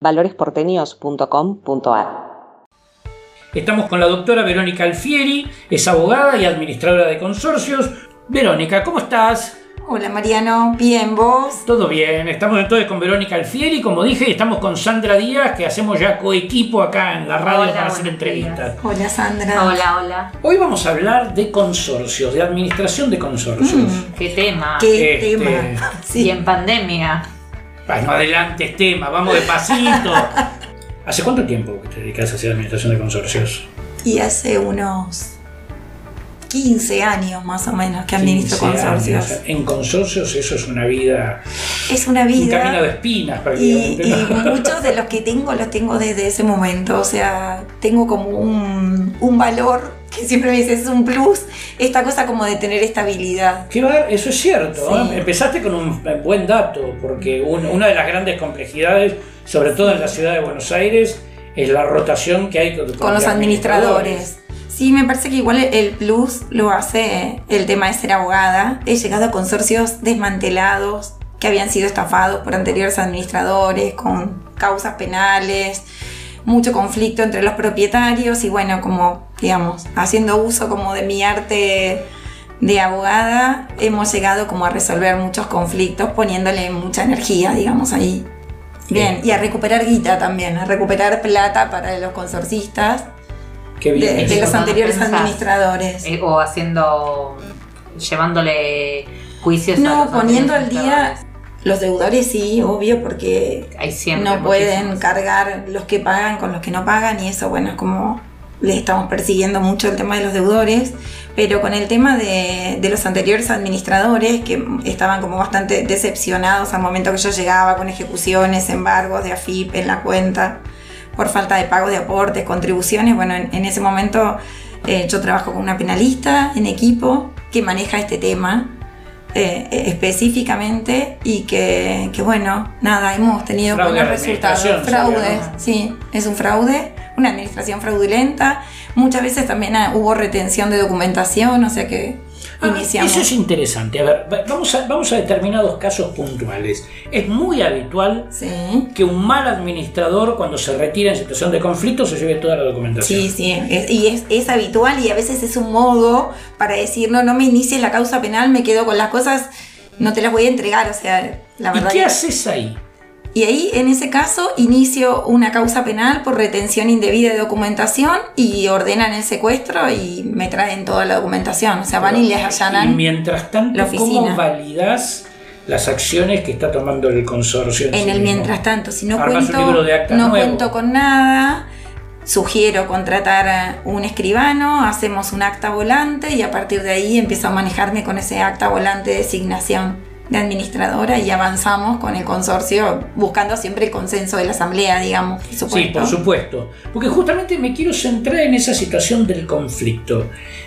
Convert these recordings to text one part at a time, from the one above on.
valoresporteños.com.ar. Estamos con la doctora Verónica Alfieri, es abogada y administradora de consorcios. Verónica, ¿cómo estás? Hola Mariano, bien, ¿vos? Todo bien, estamos entonces con Verónica Alfieri, como dije, estamos con Sandra Díaz, que hacemos ya coequipo acá en la radio Hola, para hacer entrevistas. Hola Sandra. Hola, hola. Hoy vamos a hablar de consorcios, de administración de consorcios. Mm. ¿Qué tema? ¿Qué Este, tema? Y en pandemia. Bueno, adelante tema, vamos despacito. ¿Hace cuánto tiempo que te dedicas a hacer administración de consorcios? Y hace unos 15 años más o menos que administro 15 consorcios. años. En consorcios eso es una vida, Es una un vida. camino de espinas Y, prácticamente. y ¿no? muchos de los que tengo los tengo desde ese momento. O sea, tengo como un, un valor que siempre me dices es un plus. Esta cosa como de tener estabilidad. Qué bar- eso es cierto. Sí. ¿eh? Empezaste con un buen dato, porque un- una de las grandes complejidades, sobre todo en la ciudad de Buenos Aires, es la rotación que hay con, con los administradores. Sí, me parece que igual el plus lo hace el tema de ser abogada. He llegado a consorcios desmantelados que habían sido estafados por anteriores administradores, con causas penales, mucho conflicto entre los propietarios y bueno, como digamos, haciendo uso como de mi arte de abogada, hemos llegado como a resolver muchos conflictos poniéndole mucha energía, digamos, ahí. Bien, y a recuperar guita también, a recuperar plata para los consorcistas Qué bien. de, los anteriores pensás. administradores. Eh, o haciendo. llevándole juicios a No, los poniendo al día los deudores sí, obvio, porque Hay siempre. no pueden cargar los que pagan con los que no pagan y eso, bueno, es como les estamos persiguiendo mucho el tema de los deudores, pero con el tema de, de los anteriores administradores que estaban como bastante decepcionados al momento que yo llegaba con ejecuciones, embargos de AFIP en la cuenta por falta de pago de aportes, contribuciones, bueno, en, en ese momento eh, yo trabajo con una penalista en equipo que maneja este tema eh, específicamente y que, que, bueno, nada, hemos tenido Fraude buenos resultados. Fraudes, sí, es un fraude, una administración fraudulenta. Muchas veces también ah, hubo retención de documentación, o sea que Ah, iniciamos. Eso es interesante. A ver, va- vamos a, vamos a determinados casos puntuales. Es muy habitual Sí. que un mal administrador, cuando se retira en situación de conflicto, se lleve toda la documentación. Sí, sí, es- y es, es habitual y a veces es un modo para decir, no, no me inicies la causa penal, me quedo con las cosas, no te las voy a entregar, o sea, la ¿Y verdad. qué que- haces ahí? Y ahí, en ese caso, inicio una causa penal por retención indebida de documentación y ordenan el secuestro y me traen toda la documentación. O sea, van y les Y allanan. mientras tanto, la ¿cómo validas las acciones que está tomando el consorcio? En sí el mismo? mientras tanto, si no Armas cuento, no nuevo. cuento con nada, sugiero contratar a un escribano, hacemos un acta volante y a partir de ahí empiezo a manejarme con ese acta volante de designación de administradora y avanzamos con el consorcio buscando siempre el consenso de la asamblea, digamos, por Sí, por supuesto. Porque justamente me quiero centrar en esa situación del conflicto.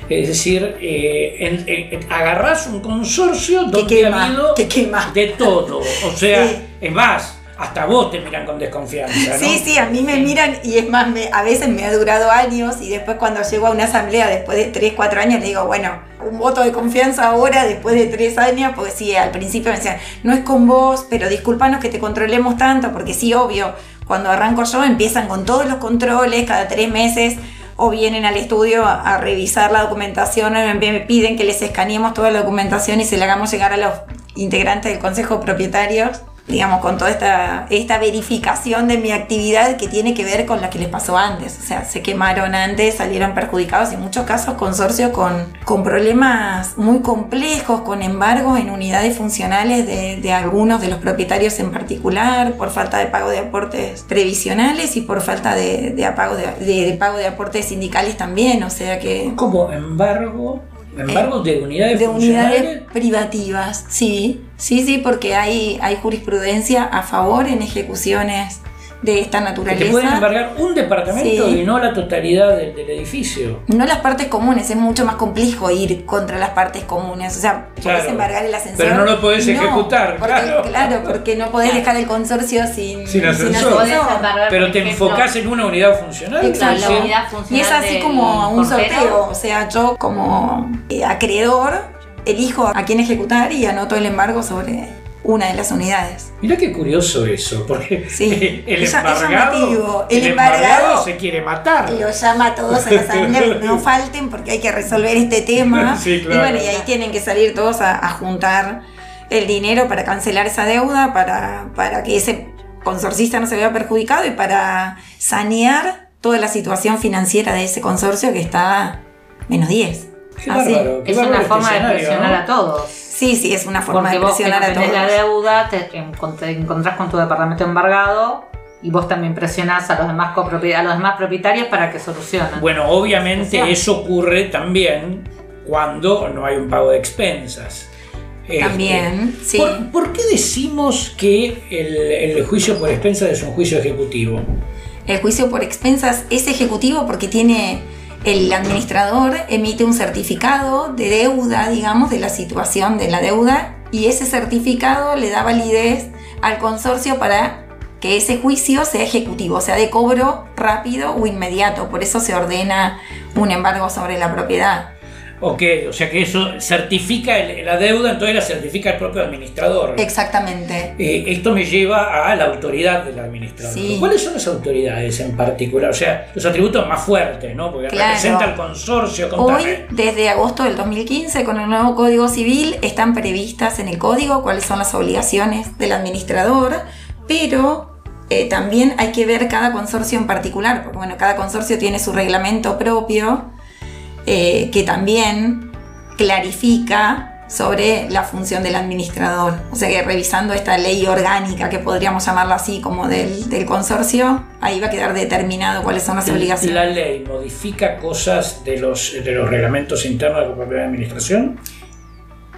Es decir, eh, en- en- agarrás un consorcio donde quema, ha habido que quema. de todo. O sea, Sí. es más, hasta vos te miran con desconfianza. ¿no? Sí, sí, a mí me miran y es más, me- a veces me ha durado años y después cuando llego a una asamblea después de 3, 4 años le digo, bueno, un voto de confianza ahora después de 3 años, porque sí, al principio me decían, no es con vos, pero discúlpanos que te controlemos tanto, porque sí, obvio, cuando arranco yo empiezan con todos los controles cada 3 meses o vienen al estudio a, a revisar la documentación, o me, piden que les escaneemos toda la documentación y se la hagamos llegar a los integrantes del Consejo Propietarios digamos, con toda esta, esta verificación de mi actividad que tiene que ver con la que les pasó antes. O sea, se quemaron antes, salieron perjudicados en muchos casos consorcios con, con problemas muy complejos, con embargos en unidades funcionales de, de algunos de los propietarios en particular, por falta de pago de aportes previsionales y por falta de, de, apago de- de pago de aportes sindicales también. O sea que... Como embargo, embargo de unidades De unidades privativas, sí, sí, sí, porque hay, hay jurisprudencia a favor en ejecuciones de esta naturaleza. te pueden embargar un departamento Sí. y no la totalidad del, del edificio. No las partes comunes, es mucho más complejo ir contra las partes comunes. O sea, Claro. podés embargar el ascensor. Pero no lo podés ejecutar, porque- claro. porque no podés dejar el consorcio sin, Sin ascensor. Podés embargar, Pero te ejemplo, enfocás en una unidad funcional. Exacto. sí. la unidad Y es así como un portero. sorteo. O sea, yo como eh, acreedor elijo a quién ejecutar y anoto el embargo sobre una de las unidades. Mirá qué curioso eso, porque Sí, el, embargado. El el embargado- embargado se quiere matar. Lo llama a todos a la asamblea, no falten porque hay que resolver este tema. Sí, claro. Y bueno, y ahí tienen que salir todos a, a juntar el dinero para cancelar esa deuda, para, para que ese consorcista no se vea perjudicado y para sanear toda la situación financiera de ese consorcio que está menos 10. Qué Así. bárbaro, qué Es una forma de presionar ¿no? a todos. Sí, sí, es una forma Porque de vos que presionar a tenés todos. la deuda, te, te encontrás con tu departamento embargado y vos también presionás a los demás, copropi- a los demás propietarios para que solucionen. Bueno, obviamente eso ocurre también cuando no hay un pago de expensas. Este, También, sí. ¿por, por qué decimos que el, el juicio por expensas es un juicio ejecutivo? El juicio por expensas es ejecutivo porque tiene el administrador emite un certificado de deuda, digamos, de la situación de la deuda y ese certificado le da validez al consorcio para que ese juicio sea ejecutivo, sea de cobro rápido o inmediato. Por eso se ordena un embargo sobre la propiedad. Ok, o sea que eso certifica el- la deuda, entonces la certifica el propio administrador. Exactamente. Eh, esto me lleva a la autoridad del administrador. Sí. ¿Cuáles son las autoridades en particular? O sea, los atributos más fuertes, ¿no? Porque Claro. representa al consorcio, Hoy, contame. desde agosto del 2015, con el nuevo Código Civil, están previstas en el código cuáles son las obligaciones del administrador, pero eh, también hay que ver cada consorcio en particular, porque bueno, cada consorcio tiene su reglamento propio, eh, que también clarifica sobre la función del administrador. O sea que revisando esta ley orgánica, que podríamos llamarla así como del, del consorcio, ahí va a quedar determinado cuáles son las obligaciones. ¿La ley modifica cosas de los, de los reglamentos internos de la propia administración?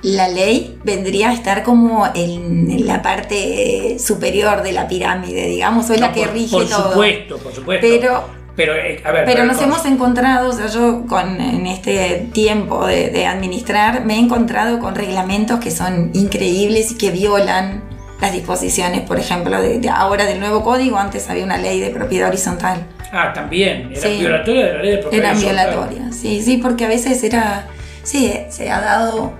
La ley vendría a estar como en, en la parte superior de la pirámide, digamos, o es No, la que por, rige por todo. supuesto, por supuesto. Pero, pero, eh, a ver, pero nos hemos encontrado, o sea, yo con, en este tiempo de, de administrar, me he encontrado con reglamentos que son increíbles y que violan las disposiciones, por ejemplo, de, de ahora del nuevo código, antes había una ley de propiedad horizontal. Ah, también. Era Sí. violatoria de la ley de propiedad Eran horizontal. violatorias, sí, sí, porque a veces era, sí, se ha dado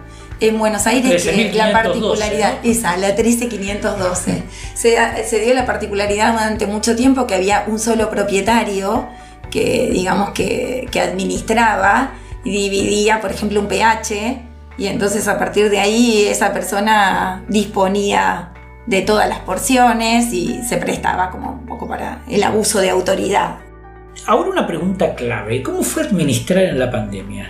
en Buenos Aires que 13.512, la particularidad, ¿no? esa, la 13512, se, se dio la particularidad durante mucho tiempo que había un solo propietario que, digamos, que, que administraba y dividía, por ejemplo, un pH, y entonces a partir de ahí esa persona disponía de todas las porciones y se prestaba como un poco para el abuso de autoridad. Ahora una pregunta clave. ¿Cómo fue administrar en la pandemia?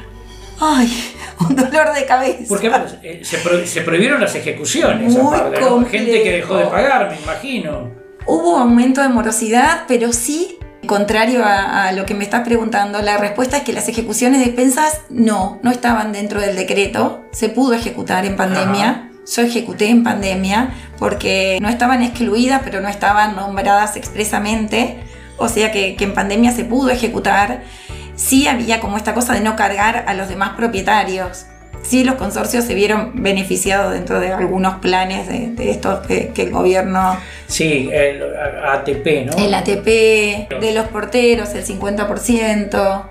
Ay, un dolor de cabeza. Porque eh, se, pro- se prohibieron las ejecuciones, Muy gente que dejó de pagar, me imagino. Hubo aumento de morosidad, pero sí, contrario a, a lo que me estás preguntando, la respuesta es que las ejecuciones de expensas no, no estaban dentro del decreto. Se pudo ejecutar en pandemia. Ajá. Yo ejecuté en pandemia porque no estaban excluidas, pero no estaban nombradas expresamente. O sea que, que en pandemia se pudo ejecutar. Sí había como esta cosa de no cargar a los demás propietarios. Sí, los consorcios se vieron beneficiados dentro de algunos planes de, de estos que, que el gobierno Sí, el ATP, ¿no? el ATP de los porteros, el 50%,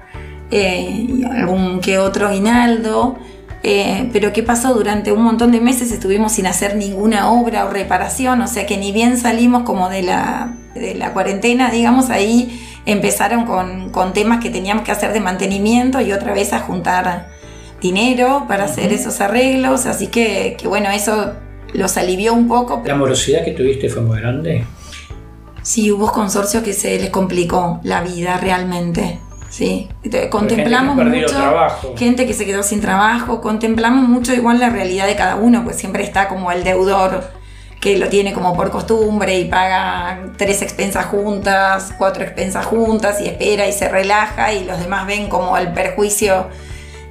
eh, y algún que otro aguinaldo. Eh, pero ¿qué pasó? Durante un montón de meses estuvimos sin hacer ninguna obra o reparación, o sea que ni bien salimos como de la, de la cuarentena, digamos, ahí empezaron con, con temas que teníamos que hacer de mantenimiento y otra vez a juntar dinero para hacer esos arreglos, así que, que bueno, eso los alivió un poco. ¿La morosidad que tuviste fue muy grande? Sí, hubo consorcios que se les complicó la vida realmente. Sí, contemplamos gente mucho trabajo. gente que se quedó sin trabajo, contemplamos mucho igual la realidad de cada uno, pues siempre está como el deudor que lo tiene como por costumbre y paga tres expensas juntas, cuatro expensas juntas y espera y se relaja y los demás ven como el perjuicio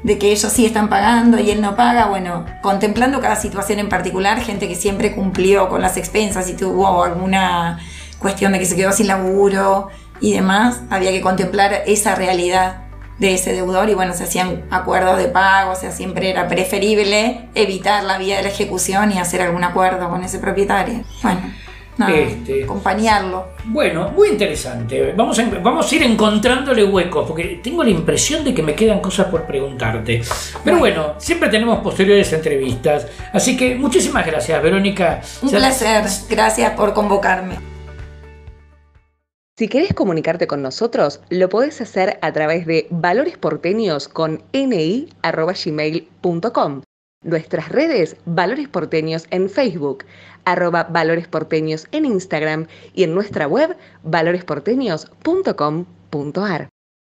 de que ellos sí están pagando y él no paga, bueno, contemplando cada situación en particular, gente que siempre cumplió con las expensas y tuvo alguna cuestión de que se quedó sin laburo y demás, había que contemplar esa realidad de ese deudor y bueno, se hacían acuerdos de pago, o sea, siempre era preferible evitar la vía de la ejecución y hacer algún acuerdo con ese propietario. Bueno, nada, Este. acompañarlo. Bueno, muy interesante. Vamos a, vamos a ir encontrándole huecos, porque tengo la impresión de que me quedan cosas por preguntarte. Pero bueno, siempre tenemos posteriores entrevistas. Así que muchísimas gracias, Verónica. Un placer, gracias por convocarme. Si querés comunicarte con nosotros, lo podés hacer a través de valoresporteños con ni@gmail.com. Nuestras redes Valores Porteños en Facebook, arroba Valores Porteños en Instagram y en nuestra web valoresporteños.com.ar.